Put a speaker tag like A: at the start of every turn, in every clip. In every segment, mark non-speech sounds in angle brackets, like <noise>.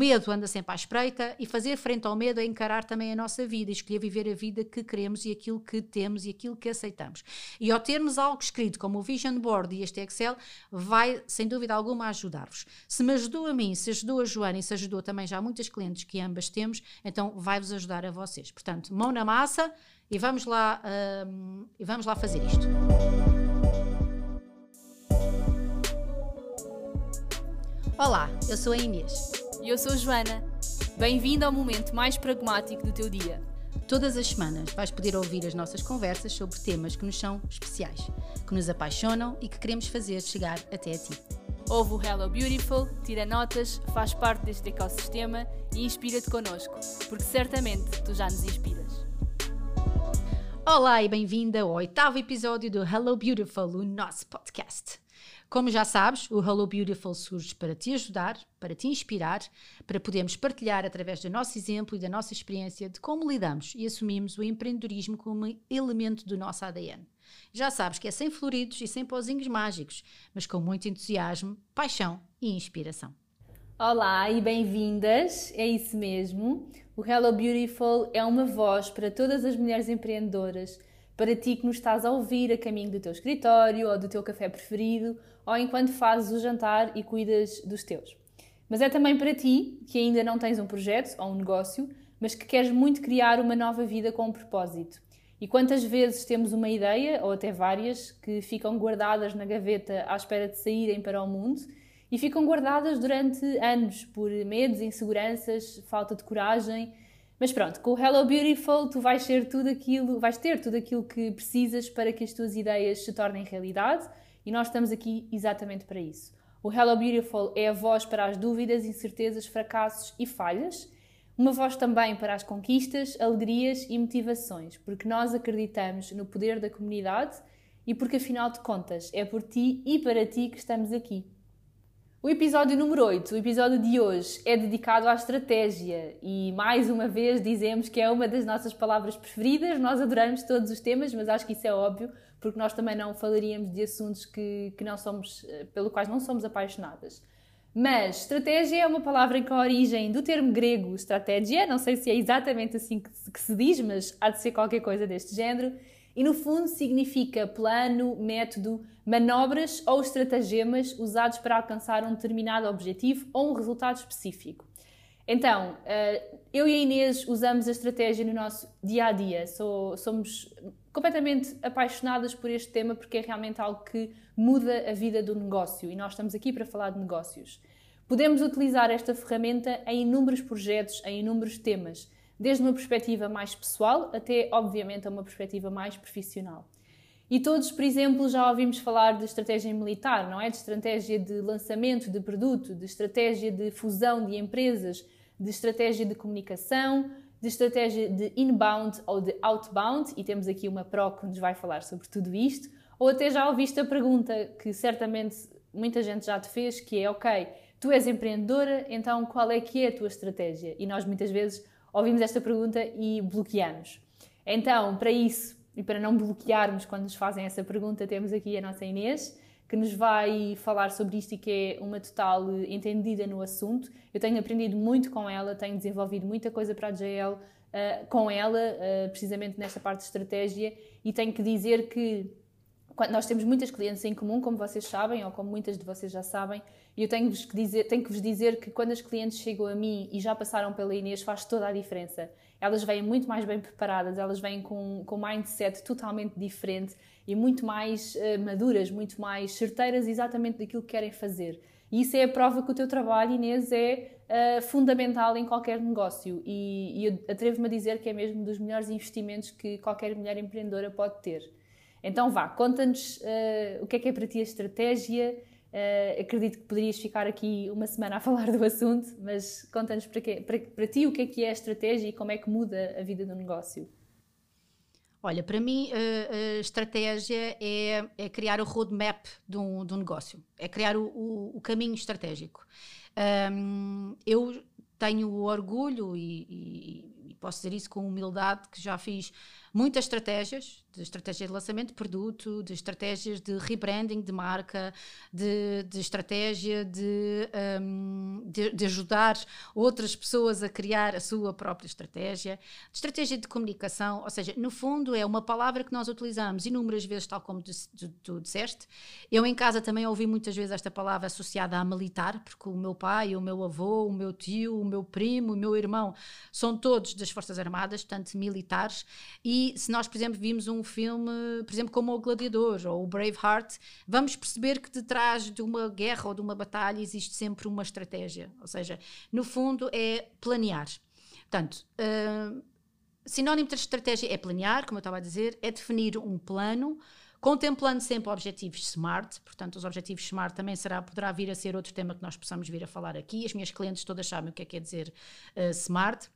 A: medo anda sempre à espreita e fazer frente ao medo é encarar também a nossa vida, escolher viver a vida que queremos e aquilo que temos e aquilo que aceitamos. E ao termos algo escrito como o Vision Board e este Excel, vai sem dúvida alguma ajudar-vos. Se me ajudou a mim, se ajudou a Joana e se ajudou também já muitas clientes que ambas temos, então vai-vos ajudar a vocês. Portanto, mão na massa e vamos lá, um, e vamos lá fazer isto. Olá, eu sou a Inês.
B: E eu sou a Joana. Bem-vindo ao momento mais pragmático do teu dia.
A: Todas as semanas vais poder ouvir as nossas conversas sobre temas que nos são especiais, que nos apaixonam e que queremos fazer chegar até a ti.
B: Ouve o Hello Beautiful, tira notas, faz parte deste ecossistema e inspira-te connosco, porque certamente tu já nos inspiras.
A: Olá e bem-vinda ao oitavo episódio do Hello Beautiful, o nosso podcast. Como já sabes, o Hello Beautiful surge para te ajudar, para te inspirar, para podermos partilhar através do nosso exemplo e da nossa experiência de como lidamos e assumimos o empreendedorismo como elemento do nosso ADN. Já sabes que é sem floridos e sem pozinhos mágicos, mas com muito entusiasmo, paixão e inspiração.
B: Olá e bem-vindas, é isso mesmo. O Hello Beautiful é uma voz para todas as mulheres empreendedoras para ti que nos estás a ouvir a caminho do teu escritório ou do teu café preferido ou enquanto fazes o jantar e cuidas dos teus. Mas é também para ti que ainda não tens um projeto ou um negócio, mas que queres muito criar uma nova vida com um propósito. E quantas vezes temos uma ideia, ou até várias, que ficam guardadas na gaveta à espera de saírem para o mundo e ficam guardadas durante anos por medos, inseguranças, falta de coragem mas pronto, com o Hello Beautiful tu vais ter tudo aquilo, vais ter tudo aquilo que precisas para que as tuas ideias se tornem realidade e nós estamos aqui exatamente para isso. O Hello Beautiful é a voz para as dúvidas, incertezas, fracassos e falhas, uma voz também para as conquistas, alegrias e motivações, porque nós acreditamos no poder da comunidade e porque afinal de contas é por ti e para ti que estamos aqui. O episódio número 8, o episódio de hoje, é dedicado à estratégia e mais uma vez dizemos que é uma das nossas palavras preferidas. Nós adoramos todos os temas, mas acho que isso é óbvio, porque nós também não falaríamos de assuntos que, que não somos, eh, pelo quais não somos apaixonadas. Mas estratégia é uma palavra com a origem do termo grego estratégia, não sei se é exatamente assim que que se diz, mas há de ser qualquer coisa deste género e no fundo significa plano, método, manobras ou estratagemas usados para alcançar um determinado objetivo ou um resultado específico. Então, eh, eu e a Inês usamos a estratégia no nosso dia a dia. somos completamente apaixonadas por este tema porque é realmente algo que muda a vida do negócio e nós estamos aqui para falar de negócios. Podemos utilizar esta ferramenta em inúmeros projetos, em inúmeros temas desde uma perspectiva mais pessoal até, obviamente, a uma perspectiva mais profissional. E todos, por exemplo, já ouvimos falar de estratégia militar, não é? De estratégia de lançamento de produto, de estratégia de fusão de empresas, de estratégia de comunicação, de estratégia de inbound ou de outbound, e temos aqui uma PRO que nos vai falar sobre tudo isto, ou até já ouviste a pergunta que certamente muita gente já te fez, que é, ok, tu és empreendedora, então qual é que é a tua estratégia? E nós muitas vezes ouvimos esta pergunta e bloqueamos. Então, para isso e para não bloquearmos quando nos fazem essa pergunta, temos aqui a nossa Inês, que nos vai falar sobre isto e que é uma total entendida no assunto. Eu tenho aprendido muito com ela, tenho desenvolvido muita coisa para a JL uh, com ela, uh, precisamente nesta parte de estratégia, e tenho que dizer que nós temos muitas clientes em comum, como vocês sabem, ou como muitas de vocês já sabem, e eu tenho-vos que dizer, tenho que vos dizer que quando as clientes chegam a mim e já passaram pela Inês, faz toda a diferença. Elas vêm muito mais bem preparadas, elas vêm com, com um mindset totalmente diferente e muito mais uh, maduras, muito mais certeiras exatamente daquilo que querem fazer. E isso é a prova que o teu trabalho, Inês, é uh, fundamental em qualquer negócio. E, e eu atrevo-me a dizer que é mesmo dos melhores investimentos que qualquer mulher empreendedora pode ter. Então vá, conta-nos uh, o que é que é para ti a estratégia. Uh, acredito que poderias ficar aqui uma semana a <laughs> falar do assunto, mas conta-nos para, para, para ti o que é que é a estratégia e como é que muda a vida do negócio.
A: Olha, para mim, a, estratégia é, é, criar o roadmap de um, de um negócio, é criar o, o, o caminho estratégico. Um, eu tenho orgulho e, e, e, posso dizer isso com humildade que já fiz muitas estratégias, de estratégia de lançamento de produto, de estratégias de rebranding de marca, de, de estratégia de, um, de, de, ajudar outras pessoas a criar a sua própria estratégia, de estratégia de comunicação, ou seja, no fundo é uma palavra que nós utilizamos inúmeras vezes, tal como tu, tu, disseste. Eu em casa também ouvi muitas vezes esta palavra associada a militar, porque o meu pai, o meu avô, o meu tio, o meu primo, o meu irmão são todos das Forças Armadas, portanto militares, e se nós, por exemplo, vimos um filme, por exemplo, como o Gladiador ou o Braveheart, vamos perceber que detrás de uma guerra ou de uma batalha existe sempre uma estratégia. Ou seja, no fundo é planear. Portanto, uh, sinónimo de estratégia é planear, como eu estava a dizer, é definir um plano contemplando sempre objetivos SMART, portanto os objetivos SMART também será, poderá vir a ser outro tema que nós possamos vir a falar aqui, as minhas clientes todas sabem o que é que quer dizer uh, SMART,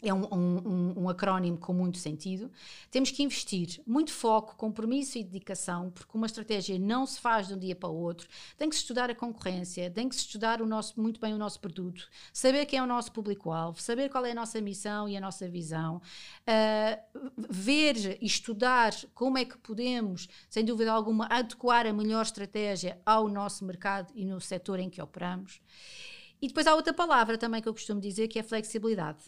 A: é um, um, um, acrónimo com muito sentido. Temos que investir muito foco, compromisso e dedicação, porque uma estratégia não se faz de um dia para o outro. Tem que se estudar a concorrência, tem que se estudar o nosso, muito bem o nosso produto, saber quem é o nosso público-alvo, saber qual é a nossa missão e a nossa visão, uh, ver e estudar como é que podemos, sem dúvida alguma, adequar a melhor estratégia ao nosso mercado e no setor em que operamos. E depois há outra palavra também que eu costumo dizer que é flexibilidade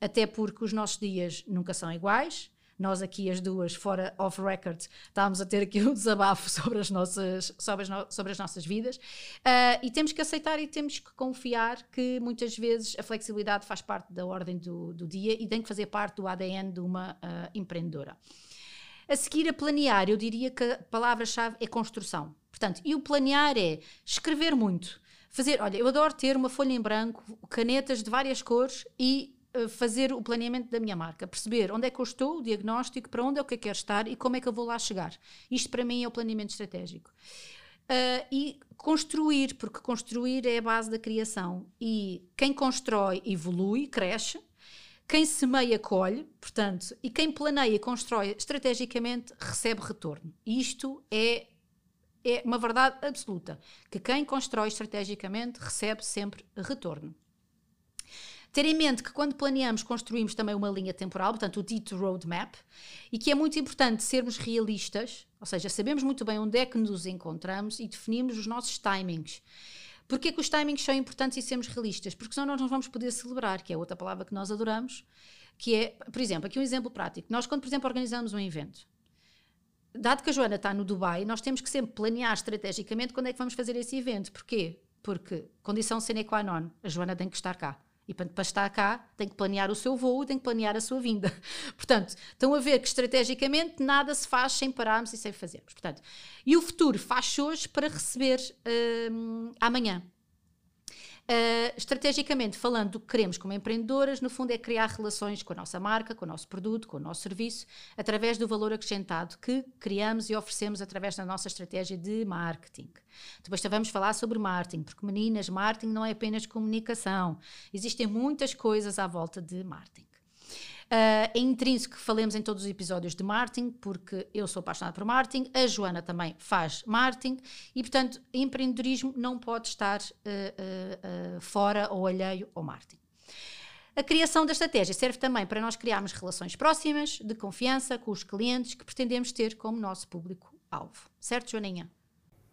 A: até porque os nossos dias nunca são iguais. Nós aqui, as duas, fora off record, estávamos a ter aqui <laughs> um desabafo sobre as nossas, sobre as, no, sobre as nossas vidas. Uh, e temos que aceitar e temos que confiar que muitas vezes a flexibilidade faz parte da ordem do, do dia e tem que fazer parte do ADN de uma uh, empreendedora. A seguir a planear, eu diria que a palavra-chave é construção. Portanto, e o planear é escrever muito. Fazer, olha, eu adoro ter uma folha em branco, canetas de várias cores e fazer o planeamento da minha marca, perceber onde é que eu estou, o diagnóstico, para onde é que eu quero estar e como é que eu vou lá chegar. Isto para mim é o planeamento estratégico. Uh, e construir, porque construir é a base da criação. E quem constrói evolui, cresce. Quem semeia colhe, portanto, e quem planeia e constrói estrategicamente recebe retorno. Isto é, é uma verdade absoluta, que quem constrói estrategicamente recebe sempre retorno. Ter em mente que quando planeamos, construímos também uma linha temporal, portanto, o dito roadmap, e que é muito importante sermos realistas, ou seja, sabemos muito bem onde é que nos encontramos e definimos os nossos timings. Porquê que os timings são importantes e sermos realistas? Porque senão nós não vamos poder celebrar, que é outra palavra que nós adoramos, que é, por exemplo, aqui um exemplo prático. Nós, quando, por exemplo, organizamos um evento, dado que a Joana está no Dubai, nós temos que sempre planear estrategicamente quando é que vamos fazer esse evento. Porquê? Porque, condição sine qua non, a Joana tem que estar cá. E para estar cá, tem que planear o seu voo, tem que planear a sua vinda. <laughs> Portanto, estão a ver que estrategicamente nada se faz sem pararmos e sem fazermos. Portanto, e o futuro faz hoje para receber hum, amanhã. Uh, estrategicamente falando, o que queremos como empreendedoras, no fundo, é criar relações com a nossa marca, com o nosso produto, com o nosso serviço, através do valor acrescentado que criamos e oferecemos através da nossa estratégia de marketing. Depois vamos falar sobre marketing, porque meninas, marketing não é apenas comunicação. Existem muitas coisas à volta de marketing. Uh, é intrínseco que falemos em todos os episódios de marketing, porque eu sou apaixonada por marketing, a Joana também faz marketing e, portanto, empreendedorismo não pode estar uh, uh, fora ou alheio ao marketing. A criação da estratégia serve também para nós criarmos relações próximas, de confiança com os clientes que pretendemos ter como nosso público-alvo. Certo, Joaninha?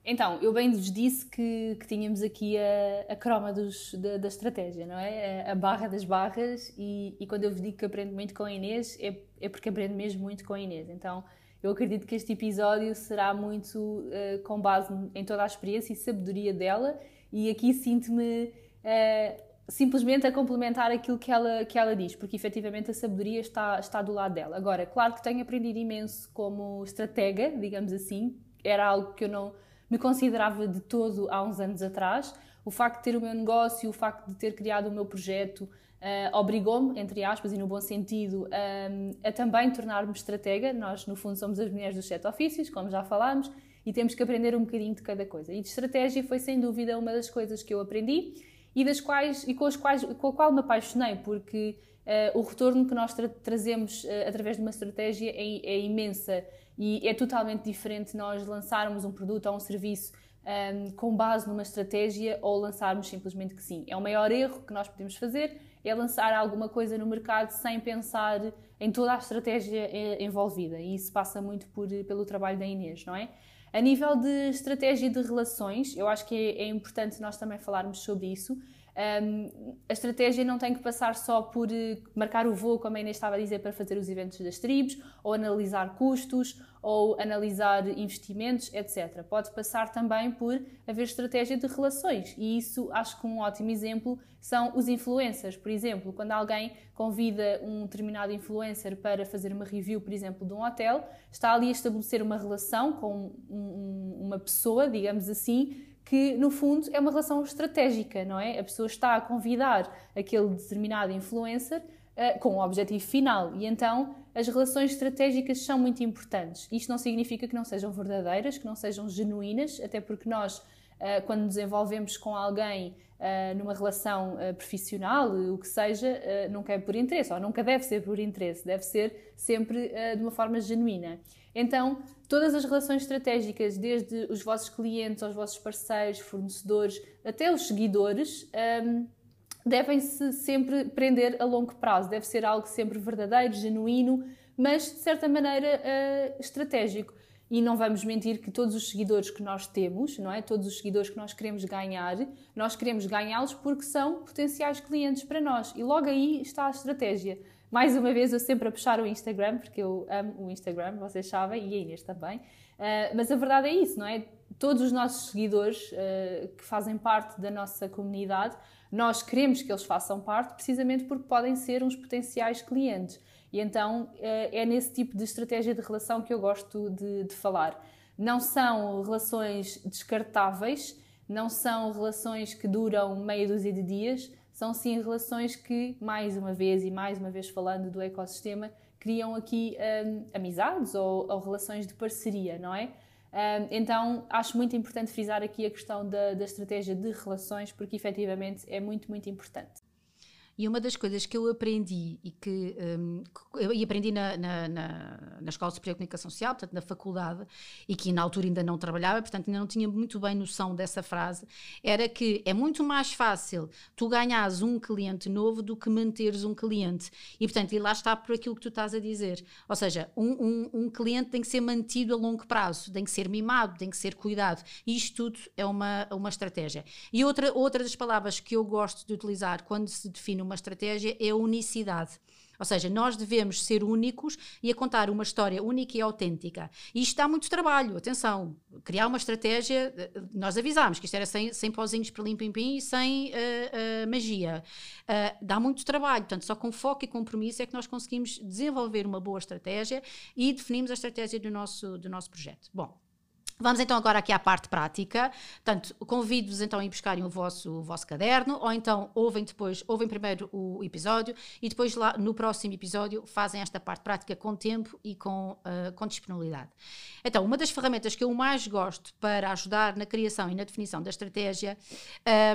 B: Então, eu bem vos disse que, que tínhamos aqui a, a croma dos, da, da, estratégia, não é? A, a barra das barras, e, e, quando eu vos digo que aprendo muito com a Inês, é, é porque aprendo mesmo muito com a Inês. Então, eu acredito que este episódio será muito uh, com base em toda a experiência e sabedoria dela, e aqui sinto-me uh, simplesmente a complementar aquilo que ela, que ela diz, porque efetivamente a sabedoria está, está do lado dela. Agora, claro que tenho aprendido imenso como estratega, digamos assim, era algo que eu não me considerava de todo há uns anos atrás. O facto de ter o meu negócio, o facto de ter criado o meu projeto, uh, obrigou-me, entre aspas, e no bom sentido, um, a também tornar-me estratega. Nós, no fundo, somos as mulheres dos sete ofícios, como já falámos, e temos que aprender um bocadinho de cada coisa. E de estratégia foi, sem dúvida, uma das coisas que eu aprendi e das quais e com as quais com a qual me apaixonei, porque uh, o retorno que nós tra trazemos uh, através de uma estratégia é, é imensa e é totalmente diferente nós lançarmos um produto ou um serviço um, com base numa estratégia ou lançarmos simplesmente que sim. É o maior erro que nós podemos fazer, é lançar alguma coisa no mercado sem pensar em toda a estratégia eh, envolvida. E isso passa muito por, pelo trabalho da Inês, não é? A nível de estratégia de relações, eu acho que é, é importante nós também falarmos sobre isso. Um, a estratégia não tem que passar só por uh, marcar o voo, como a Inês estava a dizer, para fazer os eventos das tribos, ou analisar custos, ou analisar investimentos, etc. Pode passar também por haver estratégia de relações, e isso acho que um ótimo exemplo são os influencers. Por exemplo, quando alguém convida um determinado influencer para fazer uma review, por exemplo, de um hotel, está ali a estabelecer uma relação com um, uma pessoa, digamos assim, que no fundo é uma relação estratégica, não é? A pessoa está a convidar aquele determinado influencer uh, com um objetivo final e então as relações estratégicas são muito importantes. Isto não significa que não sejam verdadeiras, que não sejam genuínas, até porque nós, uh, quando nos envolvemos com alguém uh, numa relação profissional, o que seja, nunca é por interesse, ou nunca deve ser por interesse, deve ser sempre de uma forma genuína. Então, todas as relações estratégicas, desde os vossos clientes aos vossos parceiros, fornecedores, até os seguidores, um, devem-se sempre prender a longo prazo. Deve ser algo sempre verdadeiro, genuíno, mas de certa maneira uh, estratégico. E não vamos mentir que todos os seguidores que nós temos, não é? Todos os seguidores que nós queremos ganhar, nós queremos ganhá-los porque são potenciais clientes para nós. E logo aí está a estratégia. Mais uma vez, eu sempre a puxar o Instagram, porque eu amo o Instagram, vocês sabem, e a Inês também. Uh, mas a verdade é isso, não é? Todos os nossos seguidores uh, que fazem parte da nossa comunidade, nós queremos que eles façam parte precisamente porque podem ser uns potenciais clientes. E então uh, é nesse tipo de estratégia de relação que eu gosto de, de falar. Não são relações descartáveis, não são relações que duram meia dúzia de dias, são sim relações que, mais uma vez e mais uma vez falando do ecossistema, criam aqui um, amizades ou, ou, relações de parceria, não é? Um, então, acho muito importante frisar aqui a questão da, da estratégia de relações, porque efetivamente é muito, muito importante.
A: E uma das coisas que eu aprendi e que um, eu aprendi na, na, na, na Escola Superior de Comunicação Social, portanto na faculdade, e que na altura ainda não trabalhava, portanto ainda não tinha muito bem noção dessa frase, era que é muito mais fácil tu ganhares um cliente novo do que manteres um cliente. E portanto, e lá está por aquilo que tu estás a dizer. Ou seja, um, um, um cliente tem que ser mantido a longo prazo, tem que ser mimado, tem que ser cuidado. E isto tudo é uma, uma estratégia. E outra, outra das palavras que eu gosto de utilizar quando se define uma estratégia é a unicidade. Ou seja, nós devemos ser únicos e a contar uma história única e autêntica. E isto dá muito trabalho, atenção. Criar uma estratégia, eh, nós avisámos que isto era sem, sem pozinhos para lim-pim-pim e sem uh, uh, magia. Uh, dá muito trabalho, portanto, só com foco e compromisso é que nós conseguimos desenvolver uma boa estratégia e definimos a estratégia do nosso, do nosso projeto. Bom, Vamos então agora aqui à parte prática. Portanto, convido-vos então a ir buscarem o vosso, o vosso caderno, ou então ouvem depois, ouvem primeiro o episódio e depois lá no próximo episódio fazem esta parte prática com tempo e com, uh, com disponibilidade. Então, uma das ferramentas que eu mais gosto para ajudar na criação e na definição da estratégia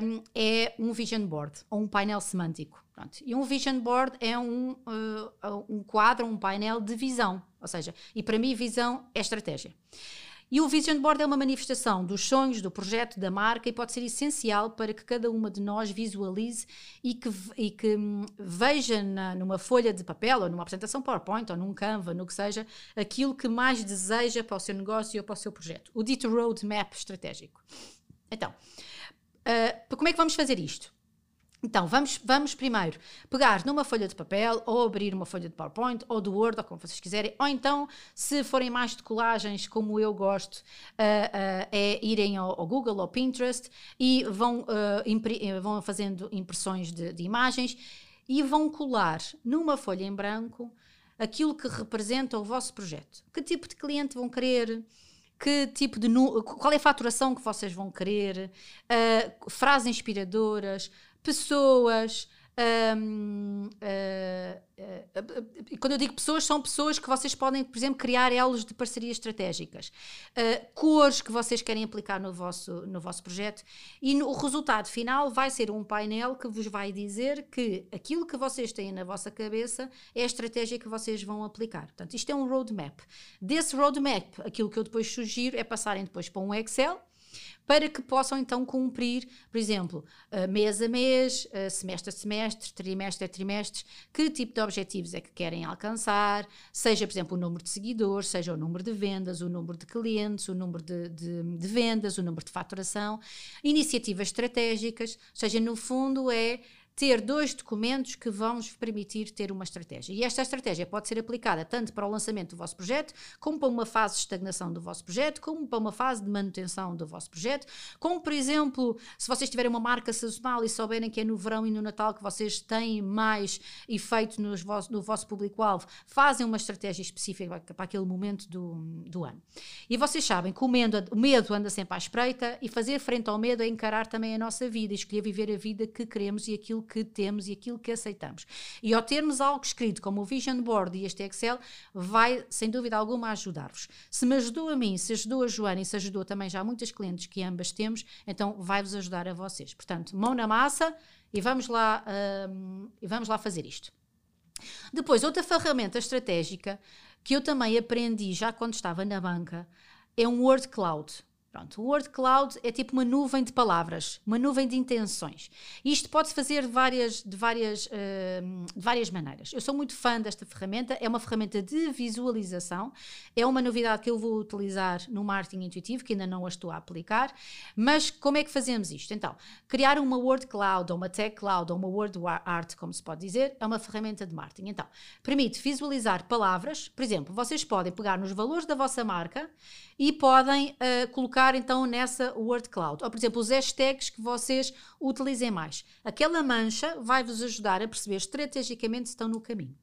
A: um, é um vision board, ou um painel semântico. Pronto. E um vision board é um, uh, um quadro, um painel de visão, ou seja, e para mim visão é estratégia. E o Vision Board é uma manifestação dos sonhos, do projeto, da marca e pode ser essencial para que cada uma de nós visualize e que, e que hum, veja na, numa folha de papel ou numa apresentação PowerPoint ou num Canva, no que seja, aquilo que mais deseja para o seu negócio ou para o seu projeto. O dito roadmap estratégico. Então, uh, como é que vamos fazer isto? Então, vamos, vamos primeiro pegar numa folha de papel ou abrir uma folha de PowerPoint ou do Word, ou como vocês quiserem, ou então, se forem mais de colagens, como eu gosto, uh, uh, é irem ao, ao, Google ou Pinterest e vão, uh, vão fazendo impressões de, de imagens e vão colar numa folha em branco aquilo que representa o vosso projeto. Que tipo de cliente vão querer? que tipo de qual é a faturação que vocês vão querer, uh, frases inspiradoras, pessoas. Um, uh, uh, uh, quando eu digo pessoas, são pessoas que vocês podem, por exemplo, criar elos de parcerias estratégicas, cores que vocês querem aplicar no vosso, no vosso projeto, e no, o resultado final vai ser um painel que vos vai dizer que aquilo que vocês têm na vossa cabeça é a estratégia que vocês vão aplicar. Portanto, isto é um roadmap. Desse roadmap, aquilo que eu depois sugiro é passarem depois para um Excel para que possam então cumprir, por exemplo, mês a mês, semestre a semestre, trimestre a trimestre, que tipo de objetivos é que querem alcançar, seja, por exemplo, o número de seguidores, seja o número de vendas, o número de clientes, o número de, de, de vendas, o número de faturação, iniciativas estratégicas, ou seja, no fundo é ter dois documentos que vão vos permitir ter uma estratégia. E esta estratégia pode ser aplicada tanto para o lançamento do vosso projeto, como para uma fase de estagnação do vosso projeto, como para uma fase de manutenção do vosso projeto, como, por exemplo, se vocês tiverem uma marca sazonal e souberem que é no verão e no Natal que vocês têm mais efeito nos no vosso público-alvo, fazem uma estratégia específica para aquele momento do, do ano. E vocês sabem que o medo anda sempre à espreita e fazer frente ao medo é encarar também a nossa vida e escolher viver a vida que queremos e aquilo que temos e aquilo que aceitamos. E ao termos algo escrito como o Vision Board e este Excel, vai sem dúvida alguma ajudar-vos. Se me ajudou a mim, se ajudou a Joana e se ajudou também já muitas clientes que ambas temos, então vai-vos ajudar a vocês. Portanto, mão na massa e vamos lá, um, e vamos lá fazer isto. Depois, outra ferramenta estratégica que eu também aprendi já quando estava na banca é um Word Cloud. Pronto, o Word Cloud é tipo uma nuvem de palavras, uma nuvem de intenções. Isto pode-se fazer de várias, de, várias, uh, de várias maneiras. Eu sou muito fã desta ferramenta, é uma ferramenta de visualização, é uma novidade que eu vou utilizar no marketing intuitivo, que ainda não a estou a aplicar. Mas como é que fazemos isto? Então, criar uma Word Cloud, ou uma Tech Cloud, ou uma Word Art, como se pode dizer, é uma ferramenta de marketing. Então, permite visualizar palavras, por exemplo, vocês podem pegar nos valores da vossa marca e podem uh, colocar então nessa word cloud. Ou, por exemplo, os hashtags que vocês utilizem mais. Aquela mancha vai-vos ajudar a perceber estrategicamente se estão no caminho.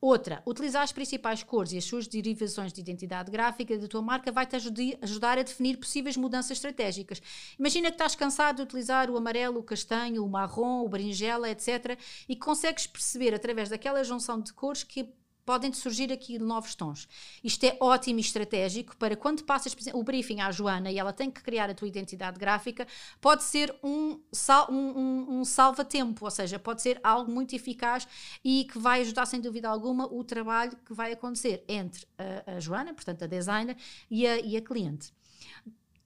A: Outra, utilizar as principais cores e as suas derivações de identidade gráfica da tua marca vai-te ajudar a definir possíveis mudanças estratégicas. Imagina que estás cansado de utilizar o amarelo, o castanho, o marrom, o berinjela, etc. e consegues perceber através daquela junção de cores que podem surgir aqui novos tons. Isto é ótimo e estratégico para quando passas o briefing à Joana e ela tem que criar a tua identidade gráfica, pode ser um, sal, um, um, um salva-tempo, ou seja, pode ser algo muito eficaz e que vai ajudar sem dúvida alguma o trabalho que vai acontecer entre a, a Joana, portanto a designer, e a, e a cliente.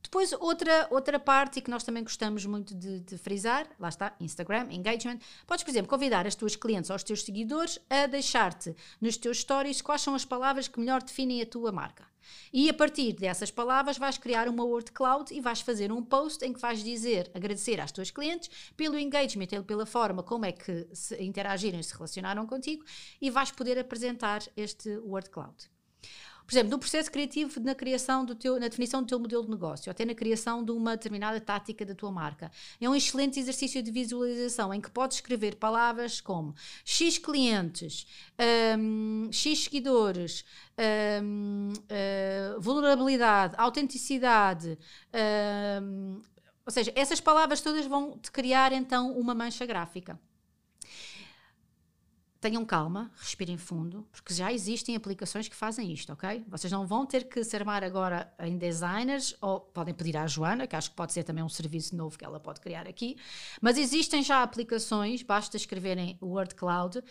A: Depois, outra, outra parte que nós também gostamos muito de, de, frisar, lá está, Instagram, engagement. Podes, por exemplo, convidar as tuas clientes ou os teus seguidores a deixar-te nos teus stories quais são as palavras que melhor definem a tua marca. E a partir dessas palavras vais criar uma word cloud e vais fazer um post em que vais dizer, agradecer às tuas clientes pelo engagement, pela forma como é que se interagiram e se relacionaram contigo e vais poder apresentar este word cloud. Por exemplo, no processo criativo, na criação do teu, na definição do teu modelo de negócio, até na criação de uma determinada tática da tua marca. É um excelente exercício de visualização em que podes escrever palavras como X clientes, um, X seguidores, um, uh, hum, vulnerabilidade, autenticidade, um, ou seja, essas palavras todas vão te criar então uma mancha gráfica tenham calma, respirem fundo, porque já existem aplicações que fazem isto, ok? Vocês não vão ter que se armar agora em designers, ou podem pedir à Joana, que acho que pode ser também um serviço novo que ela pode criar aqui, mas existem já aplicações, basta escreverem Word Cloud,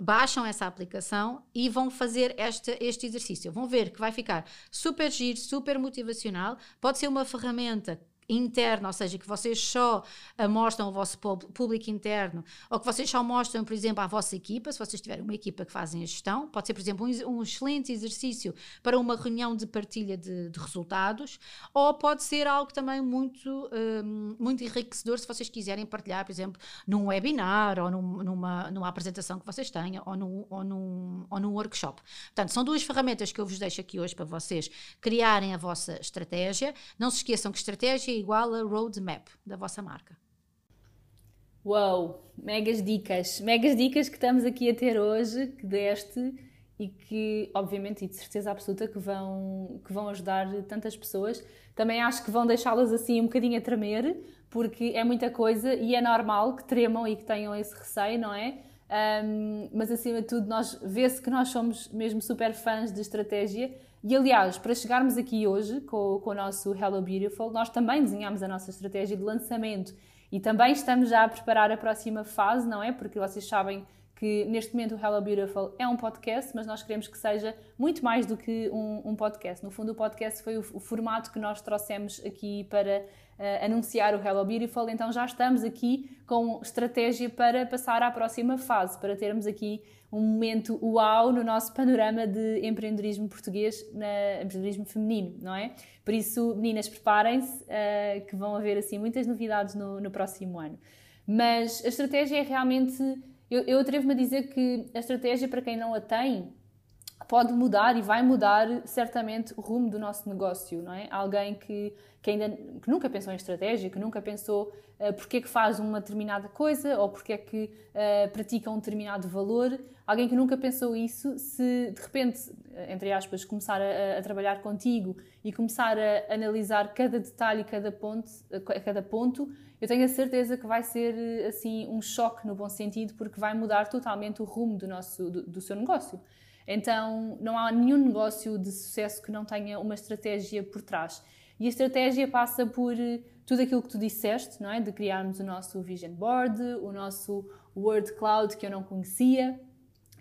A: baixam essa aplicação e vão fazer este, este exercício. Vão ver que vai ficar super giro, super motivacional, pode ser uma ferramenta interna, ou seja, que vocês só mostram o vosso público interno, ou que vocês só mostram, por exemplo, à vossa equipa, se vocês tiverem uma equipa que fazem a gestão, pode ser, por exemplo, um, um excelente exercício para uma reunião de partilha de, de, resultados, ou pode ser algo também muito, um, muito enriquecedor se vocês quiserem partilhar, por exemplo, num webinar, ou num, numa, numa apresentação que vocês tenham, ou num, ou, num, ou num workshop. Portanto, são duas ferramentas que eu vos deixo aqui hoje para vocês criarem a vossa estratégia. Não se esqueçam que estratégia igual a roadmap da vossa marca.
B: Uau, megas dicas, megas dicas que estamos aqui a ter hoje, que deste e que, obviamente, e de certeza absoluta, que vão, que vão ajudar tantas pessoas. Também acho que vão deixá-las assim um bocadinho a tremer, porque é muita coisa e é normal que tremam e que tenham esse receio, não é? Um, mas acima de tudo, nós vê-se que nós somos mesmo super fãs de estratégia e aliás, para chegarmos aqui hoje com, com o nosso Hello Beautiful, nós também desenhamos a nossa estratégia de lançamento e também estamos já a preparar a próxima fase, não é? Porque vocês sabem que neste momento o Hello Beautiful é um podcast, mas nós queremos que seja muito mais do que um, um podcast. No fundo, o podcast foi o, o, formato que nós trouxemos aqui para uh, anunciar o Hello Beautiful, então já estamos aqui com estratégia para passar à próxima fase, para termos aqui um momento uau no nosso panorama de empreendedorismo português, na empreendedorismo feminino, não é? Por isso, meninas, preparem-se, uh, que vão haver assim muitas novidades no, no próximo ano. Mas a estratégia é realmente. Eu, eu atrevo-me a dizer que a estratégia, para quem não a tem, pode mudar e vai mudar certamente o rumo do nosso negócio, não é? Alguém que, que ainda que nunca pensou em estratégia, que nunca pensou uh, porque é que faz uma determinada coisa ou porque é que uh, pratica um determinado valor, alguém que nunca pensou isso, se de repente, eh, entre aspas, começar a, a trabalhar contigo e começar a analisar cada detalhe, cada ponto, cada ponto, eu tenho a certeza que vai ser assim um choque no bom sentido, porque vai mudar totalmente o rumo do nosso do, do seu negócio. Então, não há nenhum negócio de sucesso que não tenha uma estratégia por trás. E a estratégia passa por eh, tudo aquilo que tu disseste, não é? De criarmos o nosso vision board, o nosso word cloud que eu não conhecia.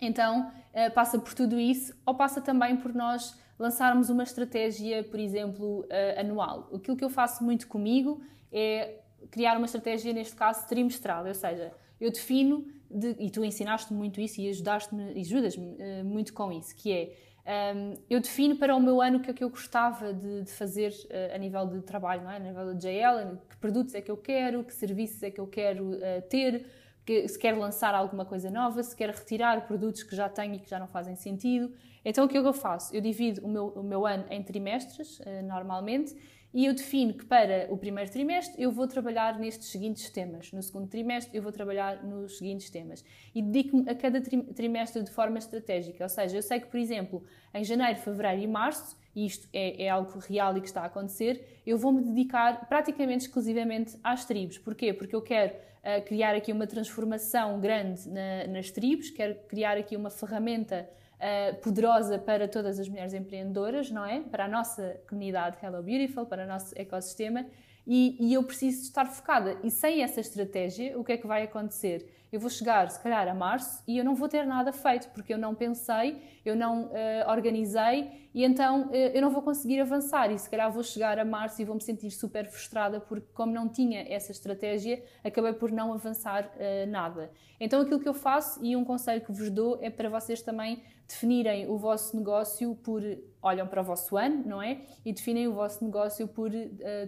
B: Então, eh, passa por tudo isso, ou passa também por nós lançarmos uma estratégia, por exemplo, eh, anual. Aquilo que eu faço muito comigo é criar uma estratégia, neste caso, trimestral, ou seja, eu defino de, e tu ensinaste muito isso e ajudaste-me ajudas-me uh, muito com isso, que é um, ehm, eu defino para o meu ano o que é que eu gostava de, de fazer uh, a nível de trabalho, não é? a nível de JL, que produtos é que eu quero, que serviços é que eu quero uh, ter, que, se quero lançar alguma coisa nova, se quero retirar produtos que já tenho e que já não fazem sentido. Então o que é que eu faço? Eu divido o meu, o meu ano em trimestres, normalmente, e eu defino que para o primeiro trimestre eu vou trabalhar nestes seguintes temas, no segundo trimestre eu vou trabalhar nos seguintes temas e dedico-me a cada trimestre de forma estratégica. Ou seja, eu sei que, por exemplo, em janeiro, fevereiro e março, e isto é, é algo real e que está a acontecer, eu vou-me dedicar praticamente exclusivamente às tribos. Porquê? Porque eu quero uh, criar aqui uma transformação grande na, nas tribos, quero criar aqui uma ferramenta uh, poderosa para todas as mulheres empreendedoras, não é? Para a nossa comunidade Hello Beautiful, para o nosso ecossistema. E, e eu preciso estar focada. E sem essa estratégia, o que é que vai acontecer? eu vou chegar, se calhar, a março e eu não vou ter nada feito, porque eu não pensei, eu não uh, organizei e então uh, eu não vou conseguir avançar. E se calhar vou chegar a março e vou me sentir super frustrada, porque, como não tinha essa estratégia, acabei por não avançar uh, nada. Então, aquilo que eu faço e um conselho que vos dou é para vocês também definirem o vosso negócio por. olham para o vosso ano, não é? E definem o vosso negócio por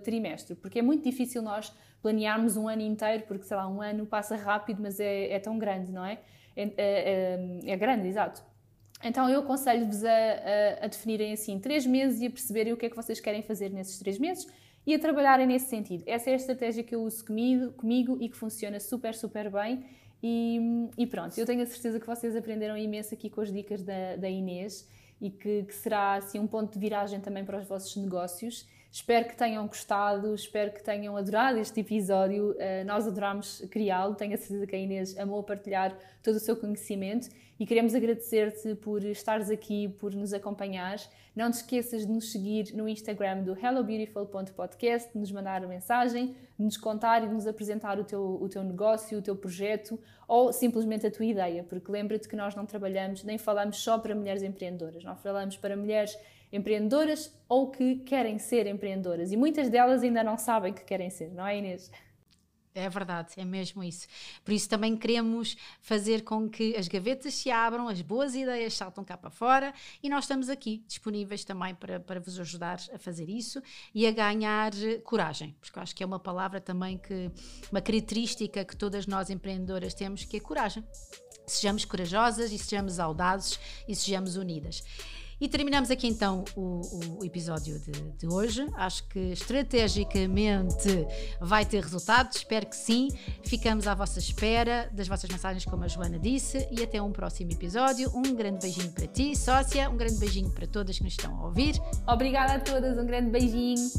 B: trimestre, porque é muito difícil nós planearmos um ano inteiro, porque sei lá, um ano passa rápido, mas é, é tão grande, não é? É, é, é, é grande, exato. Então eu aconselho-vos a, a, a, definirem assim três meses e a perceberem o que é que vocês querem fazer nesses três meses e a trabalharem nesse sentido. Essa é a estratégia que eu uso comigo, comigo e que funciona super, super bem. E, e, pronto, eu tenho a certeza que vocês aprenderam imenso aqui com as dicas da, da Inês e que, que será assim um ponto de viragem também para os vossos negócios. Espero que tenham gostado, espero que tenham adorado este episódio. Uh, nós adoramos criá-lo, tenho a certeza que a Inês amou partilhar todo o seu conhecimento e queremos agradecer-te por estares aqui, por nos acompanhar. Não te esqueças de nos seguir no Instagram do hellobeautiful.podcast, de nos mandar uma mensagem, de nos contar e de nos apresentar o teu, o teu negócio, o teu projeto ou simplesmente a tua ideia, porque lembra-te que nós não trabalhamos nem falamos só para mulheres empreendedoras, nós falamos para mulheres empreendedoras ou que querem ser empreendedoras. E muitas delas ainda não sabem que querem ser, não é, Inês?
A: É verdade, é mesmo isso. Por isso também queremos fazer com que as gavetas se abram, as boas ideias saltam cá para fora e nós estamos aqui disponíveis também para, para vos ajudar a fazer isso e a ganhar coragem, porque eu acho que é uma palavra também que, uma característica que todas nós empreendedoras temos, que é coragem. Sejamos corajosas e sejamos audazes e sejamos unidas. E terminamos aqui então o, o episódio de, de, hoje. Acho que estrategicamente vai ter resultados, espero que sim. Ficamos à vossa espera das vossas mensagens, como a Joana disse, e até um próximo episódio. Um grande beijinho para ti, sócia, um grande beijinho para todas que nos estão a ouvir.
B: Obrigada a todas, um grande beijinho.